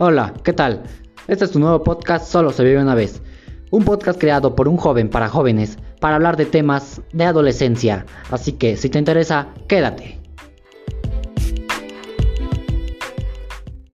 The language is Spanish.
Hola, ¿qué tal? Este es tu nuevo podcast Solo se vive una vez. Un podcast creado por un joven para jóvenes para hablar de temas de adolescencia. Así que si te interesa, quédate.